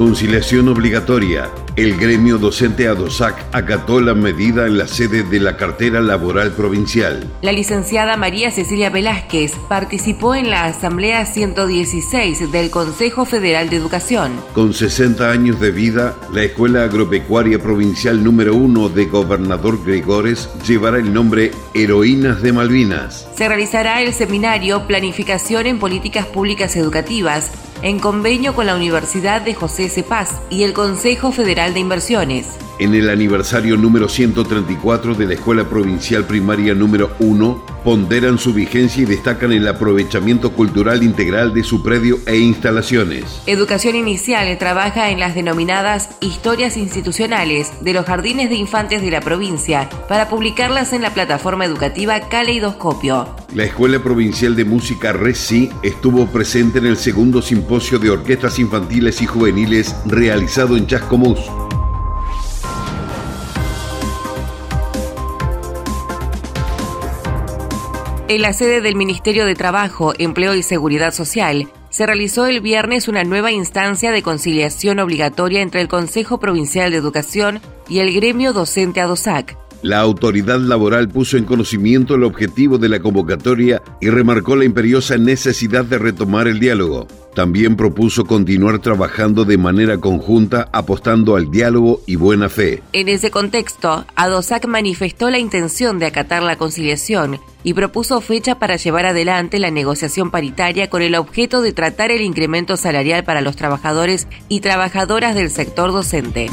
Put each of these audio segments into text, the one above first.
Conciliación obligatoria. El gremio docente ADOSAC acató la medida en la sede de la cartera laboral provincial. La licenciada María Cecilia Velázquez participó en la Asamblea 116 del Consejo Federal de Educación. Con 60 años de vida, la Escuela Agropecuaria Provincial número 1 de Gobernador Gregores llevará el nombre Heroínas de Malvinas. Se realizará el seminario Planificación en Políticas Públicas Educativas en convenio con la Universidad de José Cepaz y el Consejo Federal de Inversiones. En el aniversario número 134 de la Escuela Provincial Primaria número 1, ponderan su vigencia y destacan el aprovechamiento cultural integral de su predio e instalaciones. Educación Inicial trabaja en las denominadas historias institucionales de los jardines de infantes de la provincia para publicarlas en la plataforma educativa Caleidoscopio. La Escuela Provincial de Música RECI estuvo presente en el segundo simposio de orquestas infantiles y juveniles realizado en Chascomús. En la sede del Ministerio de Trabajo, Empleo y Seguridad Social, se realizó el viernes una nueva instancia de conciliación obligatoria entre el Consejo Provincial de Educación y el gremio docente ADOSAC. La autoridad laboral puso en conocimiento el objetivo de la convocatoria y remarcó la imperiosa necesidad de retomar el diálogo. También propuso continuar trabajando de manera conjunta apostando al diálogo y buena fe. En ese contexto, ADOSAC manifestó la intención de acatar la conciliación y propuso fecha para llevar adelante la negociación paritaria con el objeto de tratar el incremento salarial para los trabajadores y trabajadoras del sector docente.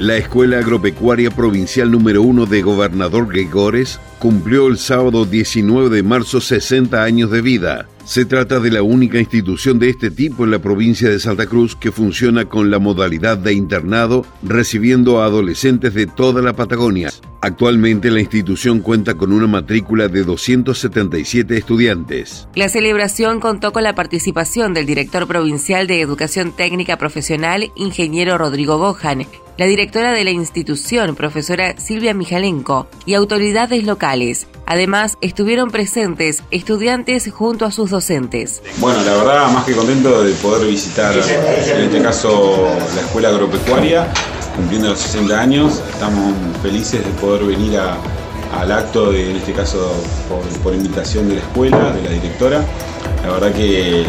La Escuela Agropecuaria Provincial número 1 de Gobernador Gregores cumplió el sábado 19 de marzo 60 años de vida. Se trata de la única institución de este tipo en la provincia de Santa Cruz que funciona con la modalidad de internado, recibiendo a adolescentes de toda la Patagonia. Actualmente la institución cuenta con una matrícula de 277 estudiantes. La celebración contó con la participación del director provincial de Educación Técnica Profesional, ingeniero Rodrigo Bojan, la directora de la institución, profesora Silvia Mijalenko, y autoridades locales. Además, estuvieron presentes estudiantes junto a sus docentes. Bueno, la verdad, más que contento de poder visitar, en este caso, la escuela agropecuaria, cumpliendo los 60 años. Estamos felices de poder venir al acto, de, en este caso, por invitación de la escuela, de la directora. La verdad que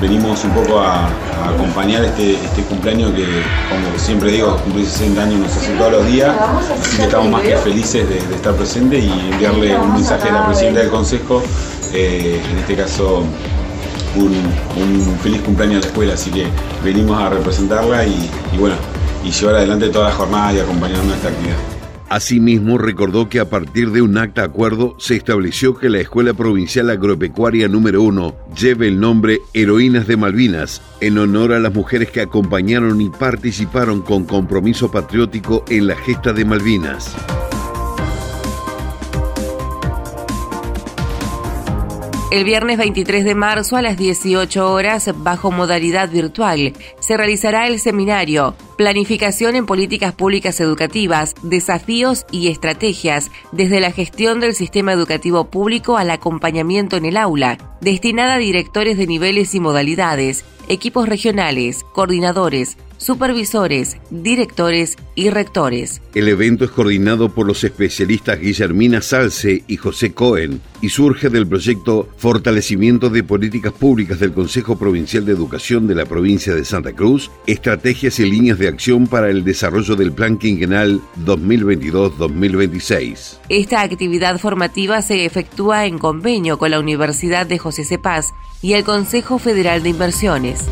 venimos un poco a, acompañar este, este, cumpleaños que, como siempre digo, cumplir 60 años nos hace todos los días, así que estamos más que felices de, estar presentes y enviarle un mensaje a la presidenta del Consejo, eh, en este caso un, feliz cumpleaños a la escuela, así que venimos a representarla y, bueno, y llevar adelante toda la jornada y acompañarnos en esta actividad. Asimismo, recordó que a partir de un acta acuerdo se estableció que la Escuela Provincial Agropecuaria número 1 lleve el nombre Heroínas de Malvinas, en honor a las mujeres que acompañaron y participaron con compromiso patriótico en la gesta de Malvinas. El viernes 23 de marzo a las 18 horas, bajo modalidad virtual, se realizará el seminario Planificación en Políticas Públicas Educativas, Desafíos y Estrategias desde la gestión del sistema educativo público al acompañamiento en el aula, destinada a directores de niveles y modalidades, equipos regionales, coordinadores, supervisores, directores y rectores. El evento es coordinado por los especialistas Guillermina Salce y José Cohen y surge del proyecto Fortalecimiento de Políticas Públicas del Consejo Provincial de Educación de la provincia de Santa Cruz, estrategias y líneas de acción para el desarrollo del Plan Quinquenal 2022-2026. Esta actividad formativa se efectúa en convenio con la Universidad de José Cepaz y el Consejo Federal de Inversiones.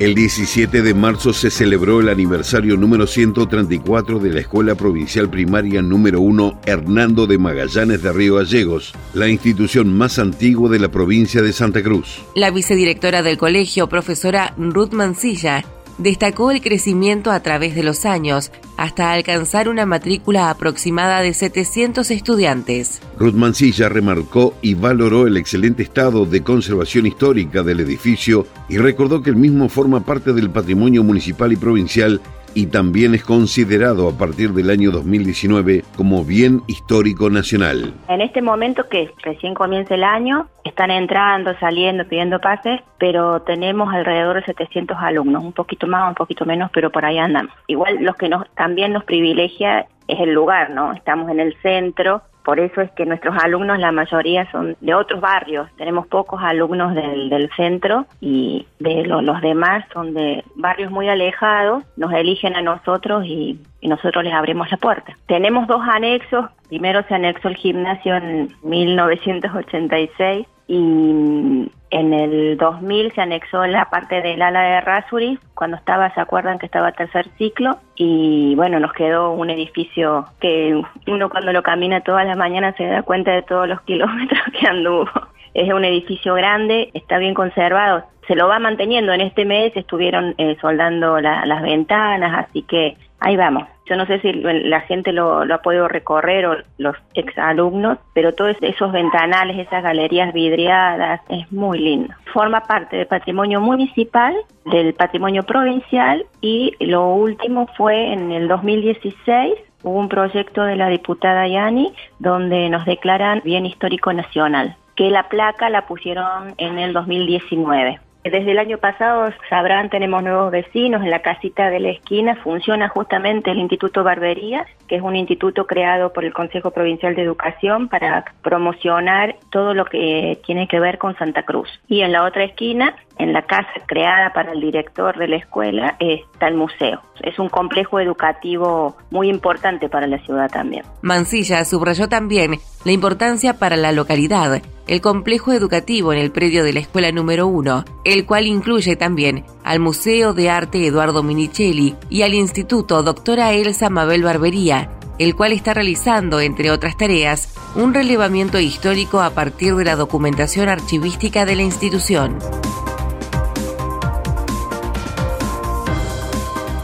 El 17 de marzo se celebró el aniversario número 134 de la Escuela Provincial Primaria número 1 Hernando de Magallanes de Río Gallegos, la institución más antigua de la provincia de Santa Cruz. La vicedirectora del colegio, profesora Ruth Mancilla, destacó el crecimiento a través de los años hasta alcanzar una matrícula aproximada de 700 estudiantes. Ruth Mancilla remarcó y valoró el excelente estado de conservación histórica del edificio y recordó que el mismo forma parte del patrimonio municipal y provincial y también es considerado a partir del año 2019 como bien histórico nacional. En este momento que recién comienza el año, están entrando, saliendo, pidiendo pases, pero tenemos alrededor de 700 alumnos, un poquito más, un poquito menos, pero por ahí andamos. Igual los que nos, también nos privilegia es el lugar, ¿no? Estamos en el centro, por eso es que nuestros alumnos, la mayoría son de otros barrios. Tenemos pocos alumnos del, centro y de los demás son de barrios muy alejados. Nos eligen a nosotros y, y nosotros les abrimos la puerta. Tenemos dos anexos. Primero se anexó el gimnasio en 1986 y en el 2000 se anexó la parte del ala de Rasuri, cuando estaba, se acuerdan que estaba tercer ciclo, y bueno, nos quedó un edificio que uno cuando lo camina todas las mañanas se da cuenta de todos los kilómetros que anduvo. Es un edificio grande, está bien conservado, se lo va manteniendo. En este mes estuvieron eh, soldando las ventanas, así que ahí vamos. Yo no sé si la gente lo, ha podido recorrer o los exalumnos, pero todos esos ventanales, esas galerías vidriadas, es muy lindo. Forma parte del patrimonio municipal, del patrimonio provincial y lo último fue en el 2016 hubo un proyecto de la diputada Yani donde nos declaran bien histórico nacional, que la placa la pusieron en el 2019. Desde el año pasado, sabrán, tenemos nuevos vecinos. En la casita de la esquina funciona justamente el Instituto Barbería, que es un instituto creado por el Consejo Provincial de Educación para promocionar todo lo que tiene que ver con Santa Cruz. Y en la otra esquina en la casa creada para el director de la escuela está el museo. Es un complejo educativo muy importante para la ciudad también. Mancilla subrayó también la importancia para la localidad el complejo educativo en el predio de la escuela número 1, el cual incluye también al Museo de Arte Eduardo Minichelli y al Instituto Doctora Elsa Mabel Barbería, el cual está realizando, entre otras tareas, un relevamiento histórico a partir de la documentación archivística de la institución.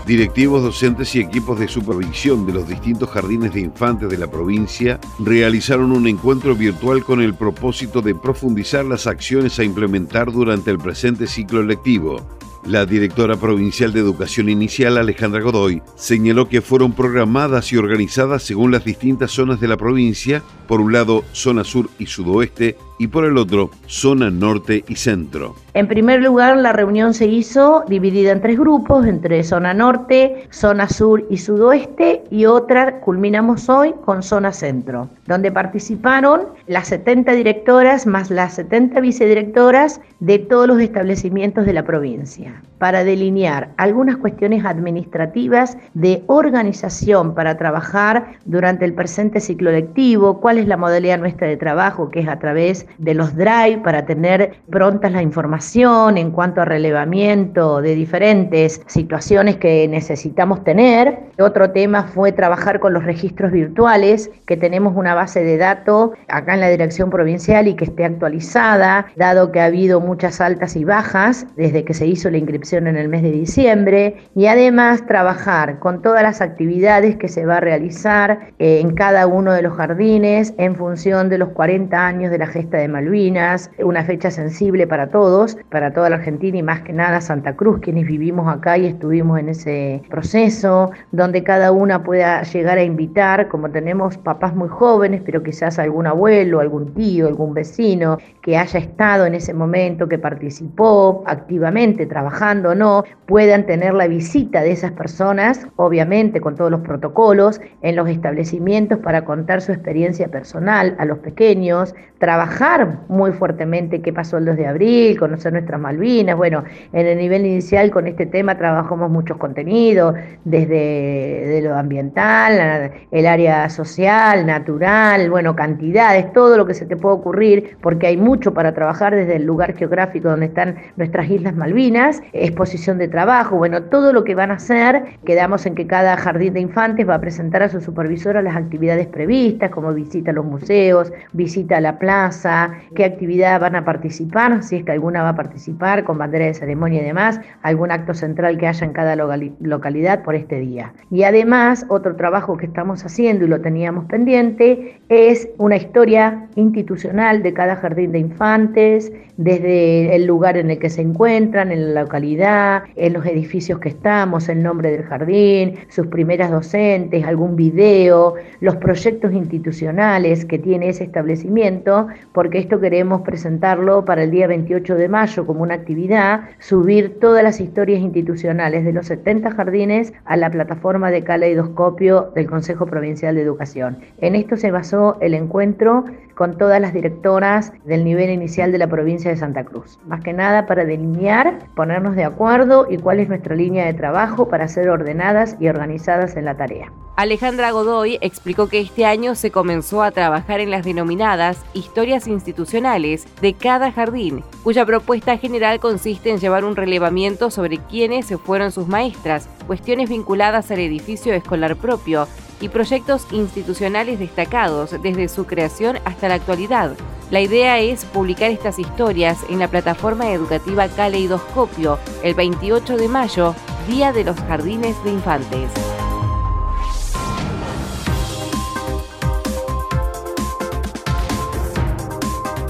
Directivos, docentes y equipos de supervisión de los distintos jardines de infantes de la provincia realizaron un encuentro virtual con el propósito de profundizar las acciones a implementar durante el presente ciclo lectivo. La directora provincial de Educación Inicial, Alejandra Godoy, señaló que fueron programadas y organizadas según las distintas zonas de la provincia, por un lado zona sur y sudoeste y por el otro zona norte y centro. En primer lugar, la reunión se hizo dividida en tres grupos, entre zona norte, zona sur y sudoeste, y otra culminamos hoy con zona centro, donde participaron las 70 directoras más las 70 vicedirectoras de todos los establecimientos de la provincia, para delinear algunas cuestiones administrativas de organización para trabajar durante el presente ciclo lectivo, cuál es la modalidad nuestra de trabajo, que es a través de los drive para tener prontas la información en cuanto a relevamiento de diferentes situaciones que necesitamos tener. Otro tema fue trabajar con los registros virtuales, que tenemos una base de datos acá en la dirección provincial y que esté actualizada, dado que ha habido muchas altas y bajas desde que se hizo la inscripción en el mes de diciembre, y además trabajar con todas las actividades que se va a realizar eh, en cada uno de los jardines en función de los 40 años de la gesta de Malvinas, una fecha sensible para todos, para toda la Argentina y más que nada Santa Cruz, quienes vivimos acá y estuvimos en ese proceso, donde cada una pueda llegar a invitar, como tenemos papás muy jóvenes, pero quizás algún abuelo, algún tío, algún vecino que haya estado en ese momento, que participó activamente, trabajando o no, puedan tener la visita de esas personas, obviamente con todos los protocolos, en los establecimientos para contar su experiencia personal a los pequeños, trabajar muy fuertemente qué pasó el 2 de abril, conocer nuestras Malvinas. Bueno, en el nivel inicial con este tema trabajamos muchos contenidos, desde lo ambiental, el área social, natural, bueno, cantidades, todo lo que se te puede ocurrir, porque hay mucho para trabajar desde el lugar geográfico donde están nuestras Islas Malvinas, exposición de trabajo, bueno, todo lo que van a hacer, quedamos en que cada jardín de infantes va a presentar a su supervisora las actividades previstas, como visita a los museos, visita a la plaza, qué actividad van a participar, si es que alguna va a participar con bandera de ceremonia y demás, algún acto central que haya en cada localidad por este día. Y además, otro trabajo que estamos haciendo y lo teníamos pendiente es una historia institucional de cada jardín de infantes, desde el lugar en el que se encuentran, en la localidad, en los edificios que estamos, el nombre del jardín, sus primeras docentes, algún video, los proyectos institucionales que tiene ese establecimiento, porque esto queremos presentarlo para el día 28 de mayo como una actividad, subir todas las historias institucionales de los 70 jardines a la plataforma de caleidoscopio del Consejo Provincial de Educación. En esto se basó el encuentro con todas las directoras del nivel inicial de la provincia de Santa Cruz. Más que nada para delinear, ponernos de acuerdo y cuál es nuestra línea de trabajo para ser ordenadas y organizadas en la tarea. Alejandra Godoy explicó que este año se comenzó a trabajar en las denominadas historias institucionales de cada jardín, cuya propuesta general consiste en llevar un relevamiento sobre quiénes fueron sus maestras, cuestiones vinculadas al edificio escolar propio y proyectos institucionales destacados desde su creación hasta la actualidad. La idea es publicar estas historias en la plataforma educativa Caleidoscopio el 28 de mayo, Día de los Jardines de Infantes.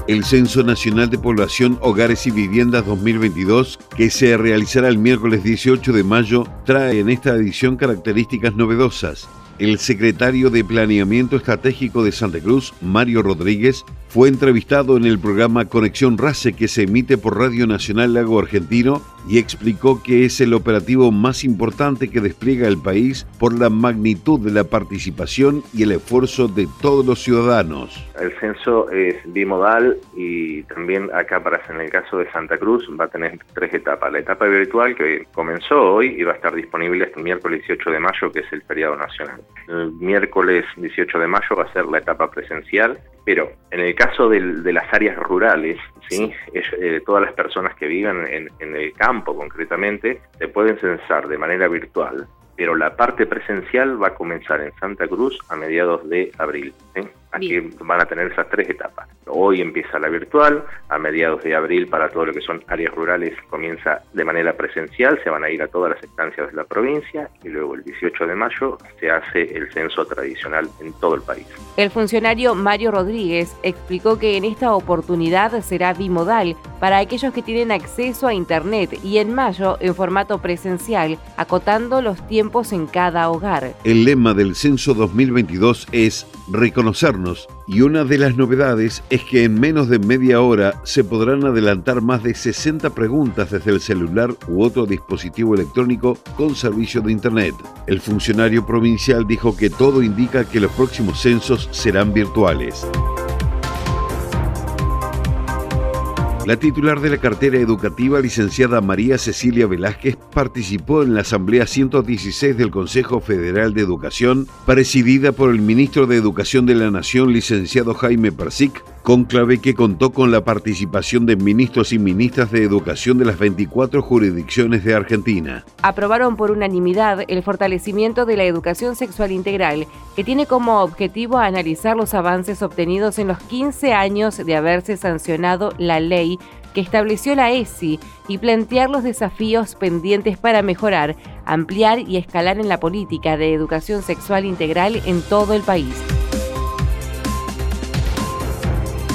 El Censo Nacional de Población, Hogares y Viviendas 2022, que se realizará el miércoles 18 de mayo, trae en esta edición características novedosas. El secretario de Planeamiento Estratégico de Santa Cruz, Mario Rodríguez, fue entrevistado en el programa Conexión RACE que se emite por Radio Nacional Lago Argentino y explicó que es el operativo más importante que despliega el país por la magnitud de la participación y el esfuerzo de todos los ciudadanos. El censo es bimodal y también acá para en el caso de Santa Cruz va a tener tres etapas. La etapa virtual que comenzó hoy y va a estar disponible el miércoles 18 de mayo que es el feriado nacional. El miércoles 18 de mayo va a ser la etapa presencial, pero en el caso de las áreas rurales, ¿sí? Eh, todas las personas que viven en, en el campo concretamente se pueden censar de manera virtual, pero la parte presencial va a comenzar en Santa Cruz a mediados de abril. Aquí van a tener esas tres etapas. Hoy empieza la virtual, a mediados de abril para todo lo que son áreas rurales comienza de manera presencial, se van a ir a todas las estancias de la provincia y luego el 18 de mayo se hace el censo tradicional en todo el país. El funcionario Mario Rodríguez explicó que en esta oportunidad será bimodal para aquellos que tienen acceso a Internet y en mayo en formato presencial, acotando los tiempos en cada hogar. El lema del censo 2022 es y una de las novedades es que en menos de media hora se podrán adelantar más de 60 preguntas desde el celular u otro dispositivo electrónico con servicio de Internet. El funcionario provincial dijo que todo indica que los próximos censos serán virtuales. La titular de la cartera educativa, licenciada María Cecilia Velázquez, participó en la Asamblea 116 del Consejo Federal de Educación, presidida por el ministro de Educación de la Nación, licenciado Jaime Persic, conclave que contó con la participación de ministros y ministras de educación de las 24 jurisdicciones de Argentina. Aprobaron por unanimidad el fortalecimiento de la educación sexual integral, que tiene como objetivo analizar los avances obtenidos en los 15 años de haberse sancionado la ley que estableció la ESI y plantear los desafíos pendientes para mejorar, ampliar y escalar en la política de educación sexual integral en todo el país.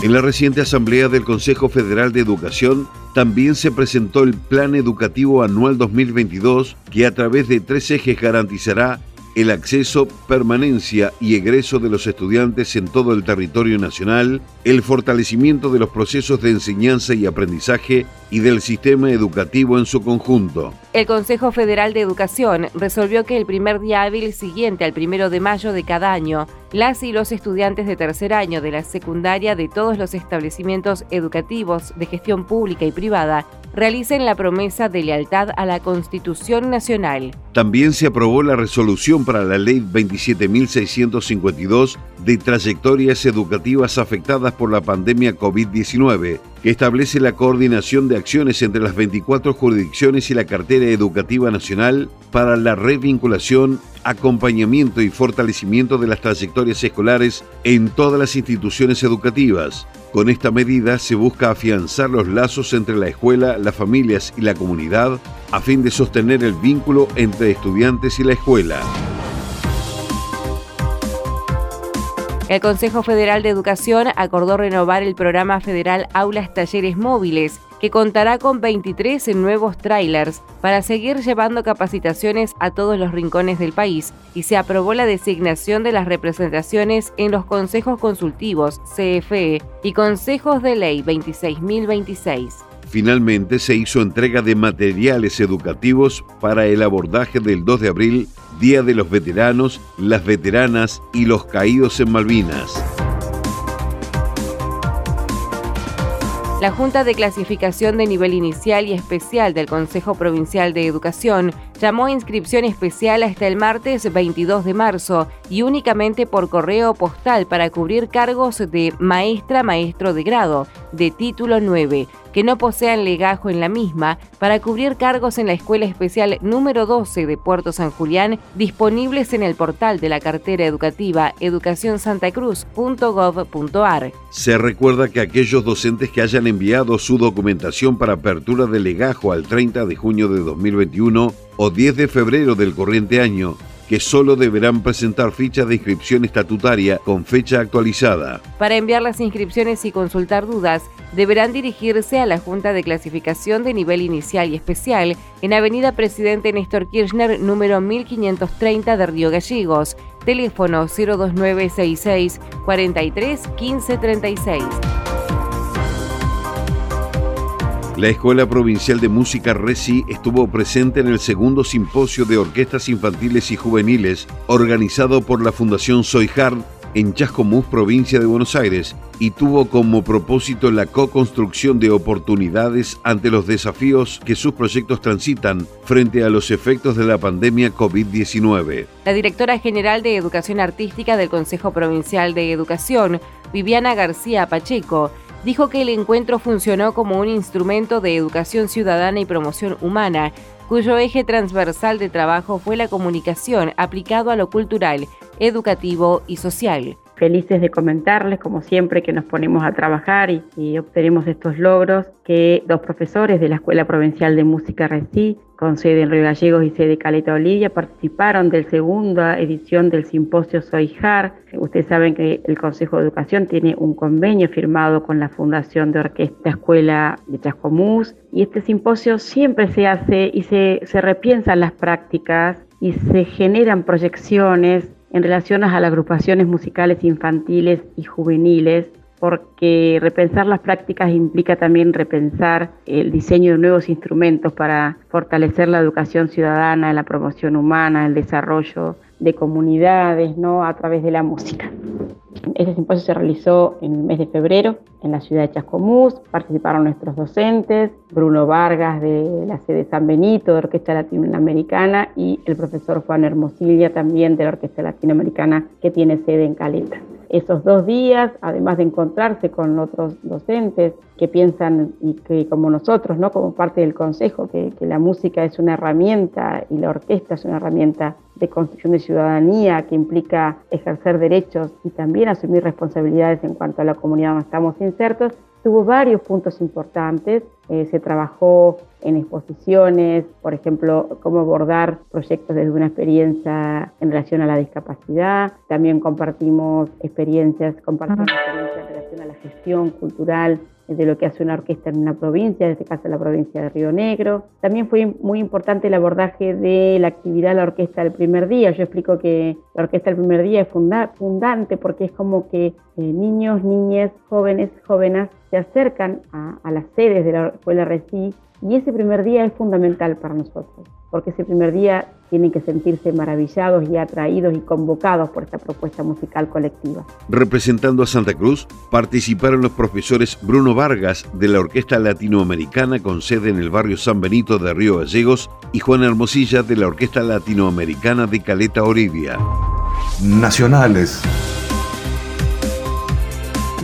En la reciente asamblea del Consejo Federal de Educación también se presentó el Plan Educativo Anual 2022 que a través de tres ejes garantizará el acceso, permanencia y egreso de los estudiantes en todo el territorio nacional, el fortalecimiento de los procesos de enseñanza y aprendizaje y del sistema educativo en su conjunto. El Consejo Federal de Educación resolvió que el primer día hábil siguiente al primero de mayo de cada año, las y los estudiantes de tercer año de la secundaria de todos los establecimientos educativos de gestión pública y privada realicen la promesa de lealtad a la Constitución Nacional. También se aprobó la resolución para la Ley 27.652 de trayectorias educativas afectadas por la pandemia COVID-19, que establece la coordinación de acciones entre las 24 jurisdicciones y la cartera educativa nacional para la revinculación, acompañamiento y fortalecimiento de las trayectorias escolares en todas las instituciones educativas. Con esta medida se busca afianzar los lazos entre la escuela, las familias y la comunidad a fin de sostener el vínculo entre estudiantes y la escuela. El Consejo Federal de Educación acordó renovar el programa federal Aulas Talleres Móviles, que contará con 23 nuevos trailers para seguir llevando capacitaciones a todos los rincones del país y se aprobó la designación de las representaciones en los consejos consultivos CFE y consejos de ley 26026. Finalmente se hizo entrega de materiales educativos para el abordaje del 2 de abril, Día de los Veteranos, las Veteranas y los Caídos en Malvinas. La Junta de Clasificación de Nivel Inicial y Especial del Consejo Provincial de Educación llamó a inscripción especial hasta el martes 22 de marzo y únicamente por correo postal para cubrir cargos de maestra, maestro de grado, de título 9 que no posean legajo en la misma para cubrir cargos en la Escuela Especial número 12 de Puerto San Julián disponibles en el portal de la cartera educativa educacionsantacruz.gov.ar. Se recuerda que aquellos docentes que hayan enviado su documentación para apertura de legajo al 30 de junio de 2021 o 10 de febrero del corriente año que solo deberán presentar ficha de inscripción estatutaria con fecha actualizada. Para enviar las inscripciones y consultar dudas, deberán dirigirse a la Junta de Clasificación de Nivel Inicial y Especial en Avenida Presidente Néstor Kirchner, número 1530 de Río Gallegos, teléfono 02966 43 1536. La Escuela Provincial de Música RECI estuvo presente en el segundo simposio de orquestas infantiles y juveniles organizado por la Fundación Soijar en Chascomús, provincia de Buenos Aires, y tuvo como propósito la co-construcción de oportunidades ante los desafíos que sus proyectos transitan frente a los efectos de la pandemia COVID-19. La directora general de Educación Artística del Consejo Provincial de Educación, Viviana García Pacheco, dijo que el encuentro funcionó como un instrumento de educación ciudadana y promoción humana, cuyo eje transversal de trabajo fue la comunicación aplicado a lo cultural, educativo y social. Felices de comentarles, como siempre, que nos ponemos a trabajar y, obtenemos estos logros, que dos profesores de la Escuela Provincial de Música RECI con sede en Río Gallegos y sede Caleta Olivia, participaron de la segunda edición del simposio Soijar. Ustedes saben que el Consejo de Educación tiene un convenio firmado con la Fundación de Orquesta Escuela de Chascomús y este simposio siempre se hace y se, se repiensan las prácticas y se generan proyecciones en relación a las agrupaciones musicales infantiles y juveniles porque repensar las prácticas implica también repensar el diseño de nuevos instrumentos para fortalecer la educación ciudadana, la promoción humana, el desarrollo de comunidades, ¿no? a través de la música. Este simposio se realizó en el mes de febrero en la ciudad de Chascomús. Participaron nuestros docentes, Bruno Vargas de la sede San Benito de Orquesta Latinoamericana y el profesor Juan Hermosilla también de la Orquesta Latinoamericana que tiene sede en Caleta esos dos días, además de encontrarse con otros docentes que piensan y que como nosotros, ¿no? como parte del consejo, que, que, la música es una herramienta y la orquesta es una herramienta de construcción de ciudadanía que implica ejercer derechos y también asumir responsabilidades en cuanto a la comunidad donde estamos insertos, tuvo varios puntos importantes. Eh, se trabajó en exposiciones, por ejemplo, cómo abordar proyectos desde una experiencia en relación a la discapacidad. También compartimos experiencias, compartimos experiencias en relación a la gestión cultural de lo que hace una orquesta en una provincia, en este caso la provincia de Río Negro. También fue muy importante el abordaje de la actividad de la orquesta del primer día. Yo explico que la orquesta del primer día es fundante porque es como que eh, niños, niñas, jóvenes, jóvenes se acercan a, las sedes de la escuela RECI y ese primer día es fundamental para nosotros, porque ese primer día tienen que sentirse maravillados y atraídos y convocados por esta propuesta musical colectiva. Representando a Santa Cruz, participaron los profesores Bruno Vargas de la Orquesta Latinoamericana con sede en el barrio San Benito de Río Gallegos y Juan Hermosilla de la Orquesta Latinoamericana de Caleta Olivia. Nacionales.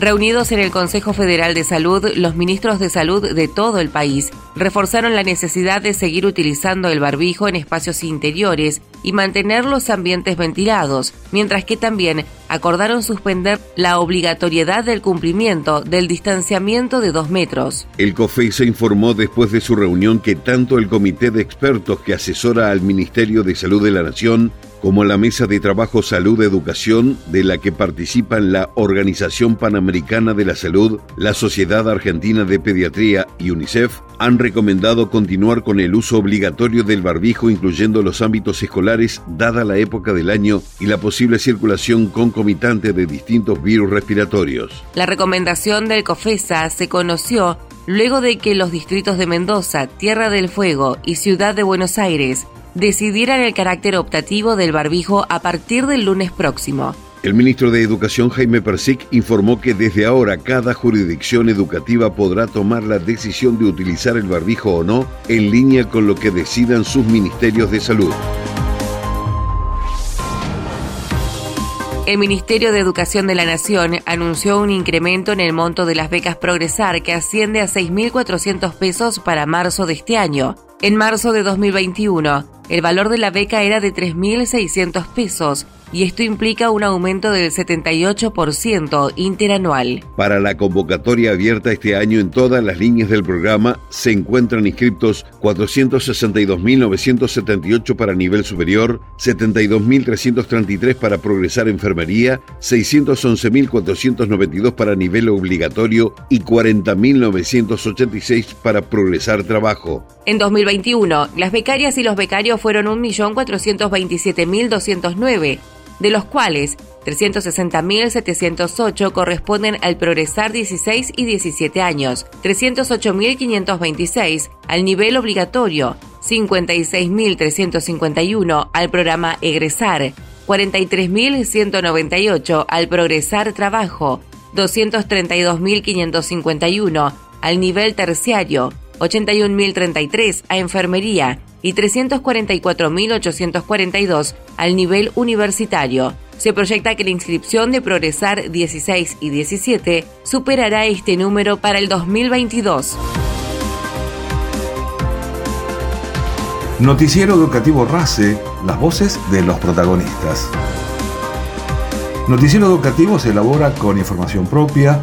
Reunidos en el Consejo Federal de Salud, los ministros de salud de todo el país reforzaron la necesidad de seguir utilizando el barbijo en espacios interiores y mantener los ambientes ventilados, mientras que también acordaron suspender la obligatoriedad del cumplimiento del distanciamiento de dos metros. El COFEI se informó después de su reunión que tanto el comité de expertos que asesora al Ministerio de Salud de la Nación como la Mesa de Trabajo Salud Educación, de la que participan la Organización Panamericana de la Salud, la Sociedad Argentina de Pediatría y UNICEF, han recomendado continuar con el uso obligatorio del barbijo incluyendo los ámbitos escolares dada la época del año y la posible circulación concomitante de distintos virus respiratorios. La recomendación del COFESA se conoció luego de que los distritos de Mendoza, Tierra del Fuego y Ciudad de Buenos Aires decidieran el carácter optativo del barbijo a partir del lunes próximo. El ministro de Educación Jaime Persic informó que desde ahora cada jurisdicción educativa podrá tomar la decisión de utilizar el barbijo o no en línea con lo que decidan sus ministerios de salud. El Ministerio de Educación de la Nación anunció un incremento en el monto de las becas Progresar que asciende a 6.400 pesos para marzo de este año. En marzo de 2021, el valor de la beca era de 3.600 pesos y esto implica un aumento del 78% interanual. Para la convocatoria abierta este año en todas las líneas del programa se encuentran inscriptos 462.978 para nivel superior, 72.333 para progresar enfermería, 611.492 para nivel obligatorio y 40.986 para progresar trabajo. En 2021, las becarias y los becarios fueron 1.427.209 de los cuales 360.708 corresponden al Progresar 16 y 17 años, 308.526 al nivel obligatorio, 56.351 al programa Egresar, 43.198 al Progresar Trabajo, 232.551 al nivel terciario, 81.033 a Enfermería y 344.842 al nivel universitario. Se proyecta que la inscripción de Progresar 16 y 17 superará este número para el 2022. Noticiero Educativo RACE, las voces de los protagonistas. Noticiero Educativo se elabora con información propia,